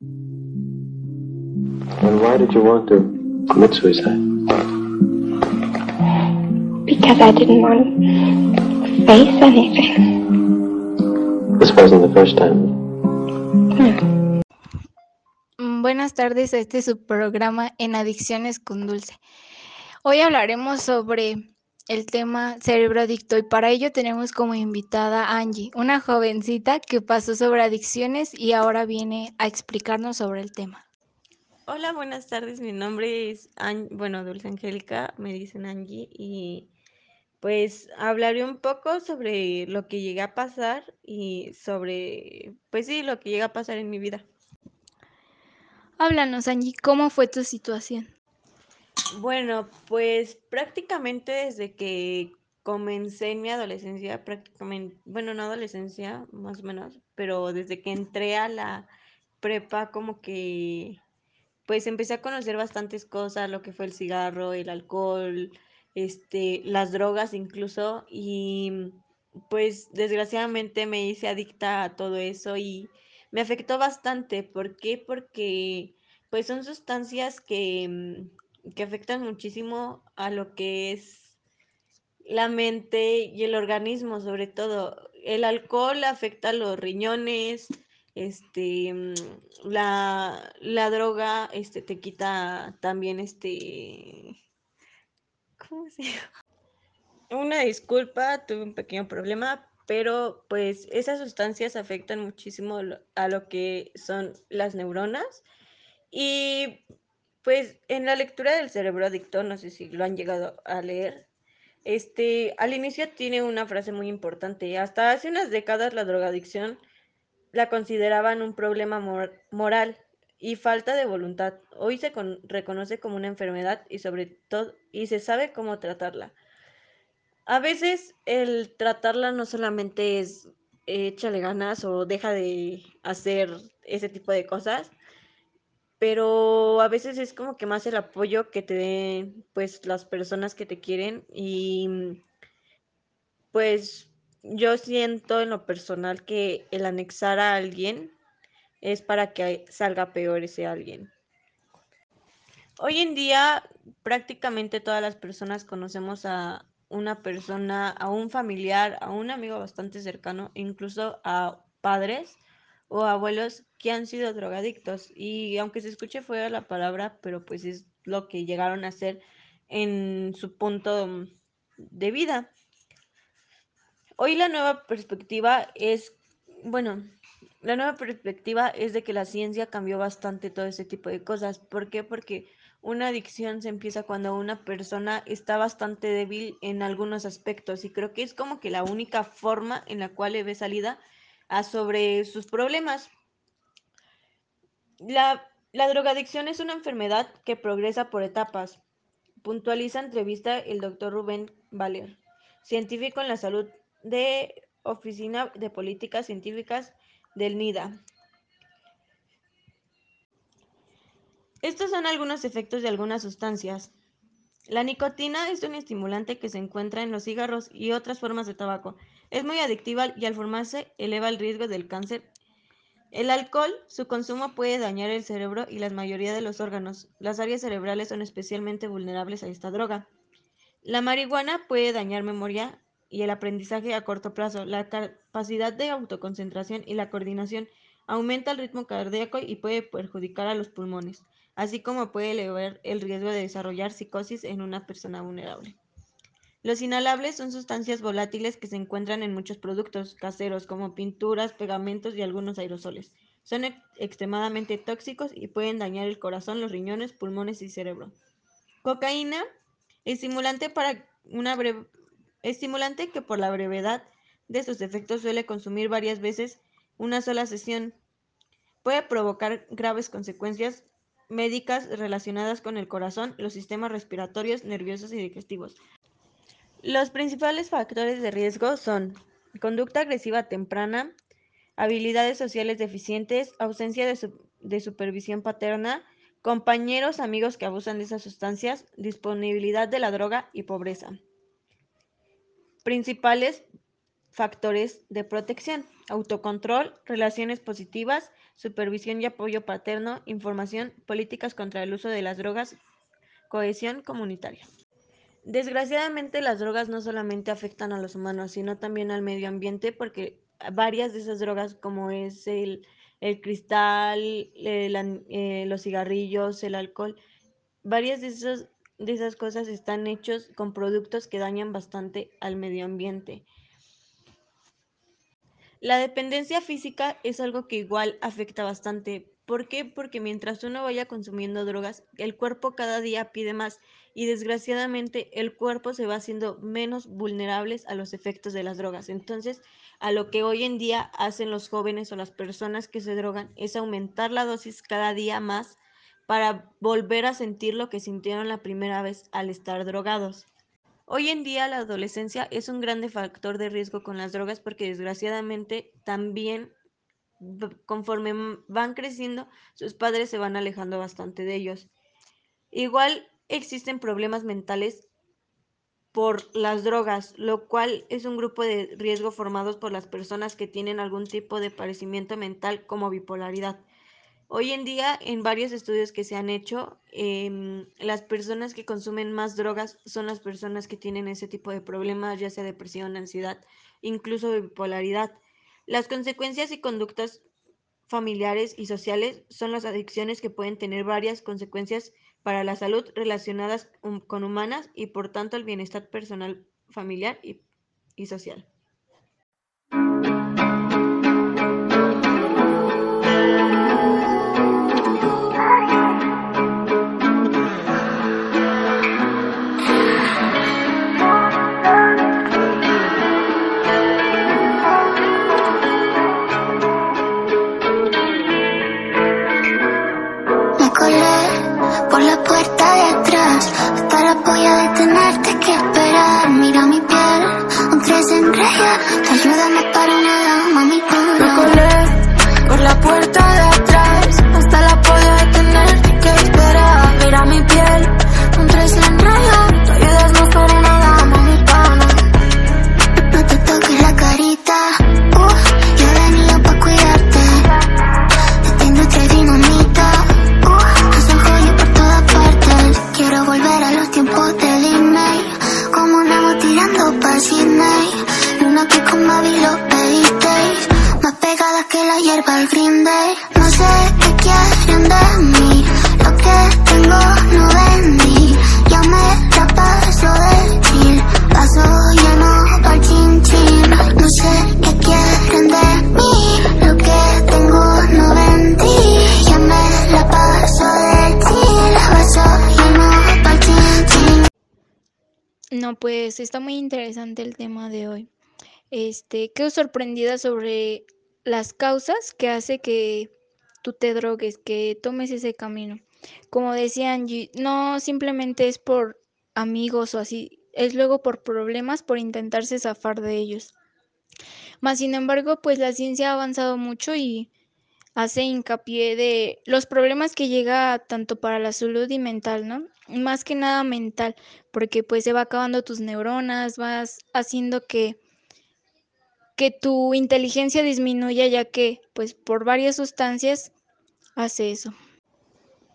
And why did you want to commit suicide? Because I didn't want to face anything. This wasn't the first time. Mm, Buenas tardes a este su programa en Adicciones con Dulce. Hoy hablaremos sobre el tema cerebro adicto y para ello tenemos como invitada a Angie, una jovencita que pasó sobre adicciones y ahora viene a explicarnos sobre el tema. Hola, buenas tardes. Mi nombre es, An- bueno, Dulce Angélica, me dicen Angie, y pues hablaré un poco sobre lo que llega a pasar y sobre, pues sí, lo que llega a pasar en mi vida. Háblanos, Angie, ¿cómo fue tu situación? Bueno, pues prácticamente desde que comencé en mi adolescencia, prácticamente, bueno, no adolescencia, más o menos, pero desde que entré a la prepa, como que, pues empecé a conocer bastantes cosas, lo que fue el cigarro, el alcohol, este, las drogas incluso, y pues desgraciadamente me hice adicta a todo eso y me afectó bastante. ¿Por qué? Porque pues son sustancias que, mm, que afectan muchísimo a lo que es la mente y el organismo, sobre todo. El alcohol afecta a los riñones, este, mm, la, la droga, este, te quita también, este, ¿cómo se llama? Una disculpa, tuve un pequeño problema, pero pues esas sustancias afectan muchísimo a lo que son las neuronas y pues en la lectura del cerebro adicto, no sé si lo han llegado a leer, este, al inicio tiene una frase muy importante. Hasta hace unas décadas la drogadicción la consideraban un problema mor- moral y falta de voluntad. Hoy se con- reconoce como una enfermedad y sobre todo y se sabe cómo tratarla. A veces el tratarla no solamente es échale ganas o deja de hacer ese tipo de cosas, pero a veces es como que más el apoyo que te den pues las personas que te quieren y mm, pues yo siento en lo personal que el anexar a alguien es para que salga peor ese alguien. Hoy en día prácticamente todas las personas conocemos a una persona, a un familiar, a un amigo bastante cercano, incluso a padres o abuelos que han sido drogadictos. Y aunque se escuche fuera la palabra, pero pues es lo que llegaron a ser en su punto de vida. Hoy la nueva perspectiva es, bueno, la nueva perspectiva es de que la ciencia cambió bastante todo ese tipo de cosas. ¿Por qué? Porque una adicción se empieza cuando una persona está bastante débil en algunos aspectos y creo que es como que la única forma en la cual le ve salida sobre sus problemas. La, la drogadicción es una enfermedad que progresa por etapas. Puntualiza entrevista el doctor Rubén Valer, científico en la salud de Oficina de Políticas Científicas del NIDA. Estos son algunos efectos de algunas sustancias. La nicotina es un estimulante que se encuentra en los cigarros y otras formas de tabaco. Es muy adictiva y al formarse eleva el riesgo del cáncer. El alcohol, su consumo puede dañar el cerebro y la mayoría de los órganos. Las áreas cerebrales son especialmente vulnerables a esta droga. La marihuana puede dañar memoria y el aprendizaje a corto plazo, la capacidad de autoconcentración y la coordinación. Aumenta el ritmo cardíaco y puede perjudicar a los pulmones, así como puede elevar el riesgo de desarrollar psicosis en una persona vulnerable. Los inhalables son sustancias volátiles que se encuentran en muchos productos caseros como pinturas, pegamentos y algunos aerosoles. Son ex extremadamente tóxicos y pueden dañar el corazón, los riñones, pulmones y cerebro. Cocaína, estimulante para una breve estimulante que por la brevedad de sus efectos suele consumir varias veces una sola sesión. Puede provocar graves consecuencias médicas relacionadas con el corazón, los sistemas respiratorios, nerviosos y digestivos. Los principales factores de riesgo son conducta agresiva temprana, habilidades sociales deficientes, ausencia de, su de supervisión paterna, compañeros, amigos que abusan de esas sustancias, disponibilidad de la droga y pobreza. Principales factores de protección, autocontrol, relaciones positivas, supervisión y apoyo paterno, información, políticas contra el uso de las drogas, cohesión comunitaria. Desgraciadamente las drogas no solamente afectan a los humanos, sino también al medio ambiente porque varias de esas drogas como es el, el cristal, eh, los cigarrillos, el alcohol, varias de, esos, de esas cosas están hechos con productos que dañan bastante al medio ambiente. La dependencia física es algo que igual afecta bastante. ¿Por qué? Porque mientras uno vaya consumiendo drogas, el cuerpo cada día pide más y desgraciadamente el cuerpo se va haciendo menos vulnerables a los efectos de las drogas. Entonces, a lo que hoy en día hacen los jóvenes o las personas que se drogan es aumentar la dosis cada día más para volver a sentir lo que sintieron la primera vez al estar drogados. Hoy en día la adolescencia es un grande factor de riesgo con las drogas porque desgraciadamente también conforme van creciendo, sus padres se van alejando bastante de ellos. Igual existen problemas mentales por las drogas, lo cual es un grupo de riesgo formados por las personas que tienen algún tipo de padecimiento mental como bipolaridad. Hoy en día, en varios estudios que se han hecho, em, las personas que consumen más drogas son las personas que tienen ese tipo de problemas, ya sea depresión, ansiedad, incluso bipolaridad. Las consecuencias y conductas familiares y sociales son las adicciones que pueden tener varias consecuencias para la salud relacionadas con humanas y por tanto el bienestar personal, familiar y, social. puerta de atrás. hasta Para apoya detenerte que esperar. Mira mi piel, un tres en raya. Te ayúdame para una dama, mi culo. Me colé por la puerta de atrás. Hasta la de detenerte que esperar. Mira mi piel. Pues está muy interesante el tema de hoy. Este, quedo sorprendida sobre las causas que hace que tú te drogues, que tomes ese camino. Como decía Angie, no simplemente es por amigos o así, es luego por problemas, por intentarse zafar de ellos. Más sin embargo, pues la ciencia ha avanzado mucho y hace hincapié de los problemas que llega tanto para la salud y mental, ¿no? Más que nada mental, porque pues se va acabando tus neuronas, vas haciendo que que tu inteligencia disminuya ya que pues por varias sustancias hace eso.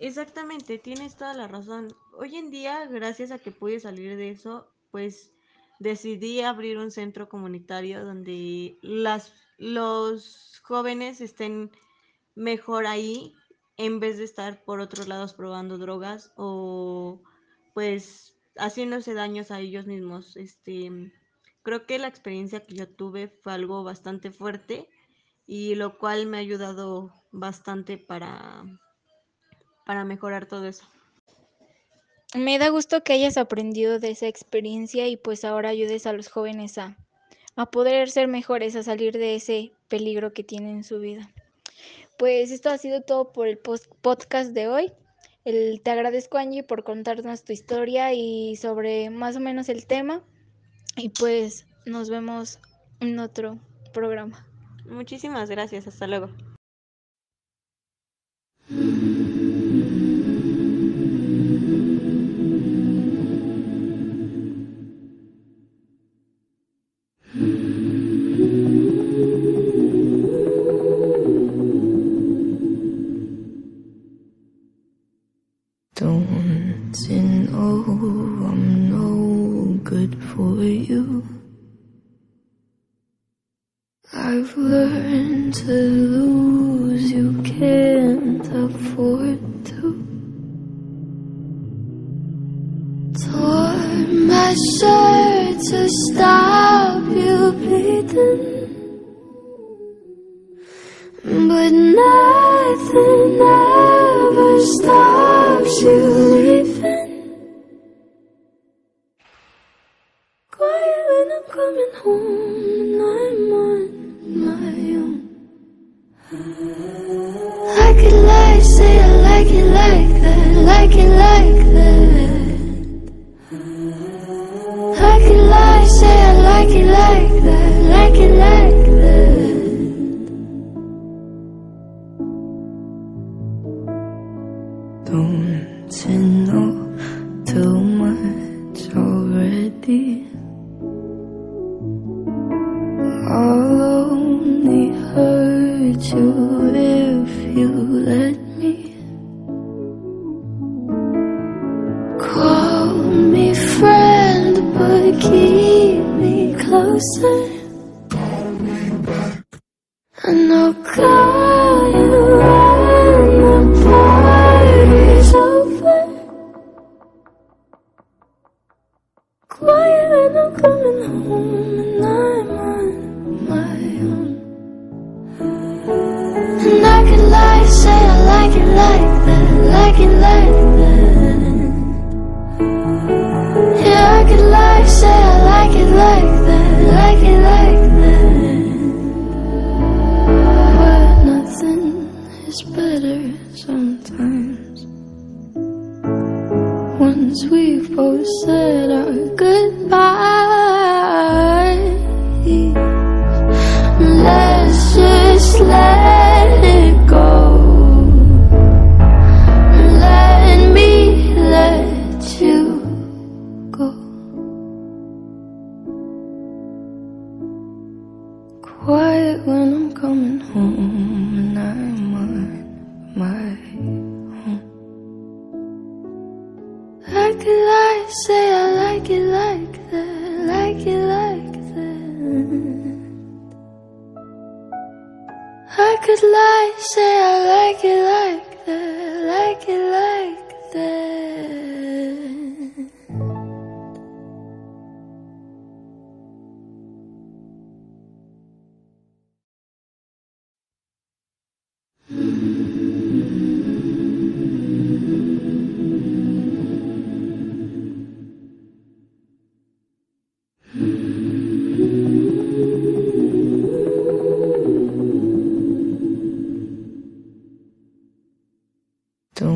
Exactamente, tienes toda la razón. Hoy en día, gracias a que pude salir de eso, pues decidí abrir un centro comunitario donde las, los jóvenes estén mejor ahí en vez de estar por otros lados probando drogas o pues haciéndose daños a ellos mismos. Este, creo que la experiencia que yo tuve fue algo bastante fuerte y lo cual me ha ayudado bastante para, para mejorar todo eso. Me da gusto que hayas aprendido de esa experiencia y pues ahora ayudes a los jóvenes a, a poder ser mejores, a salir de ese peligro que tienen en su vida. Pues esto ha sido todo por el podcast de hoy. El, te agradezco Angie por contarnos tu historia y sobre más o menos el tema. Y pues nos vemos en otro programa. Muchísimas gracias, hasta luego. To lose, you can't afford to. Tore my shirt to stop you bleeding. But nothing ever stops you leaving. Quiet when I'm coming home and I'm on. Like it like, say I like it like you if you let me. Call me friend, but keep me closer. And I'll call you when the party's over. I'm coming home it that. Yeah, I could say I like it like that, like it like that. But nothing is better sometimes. Once we've both said our goodbyes, let's just let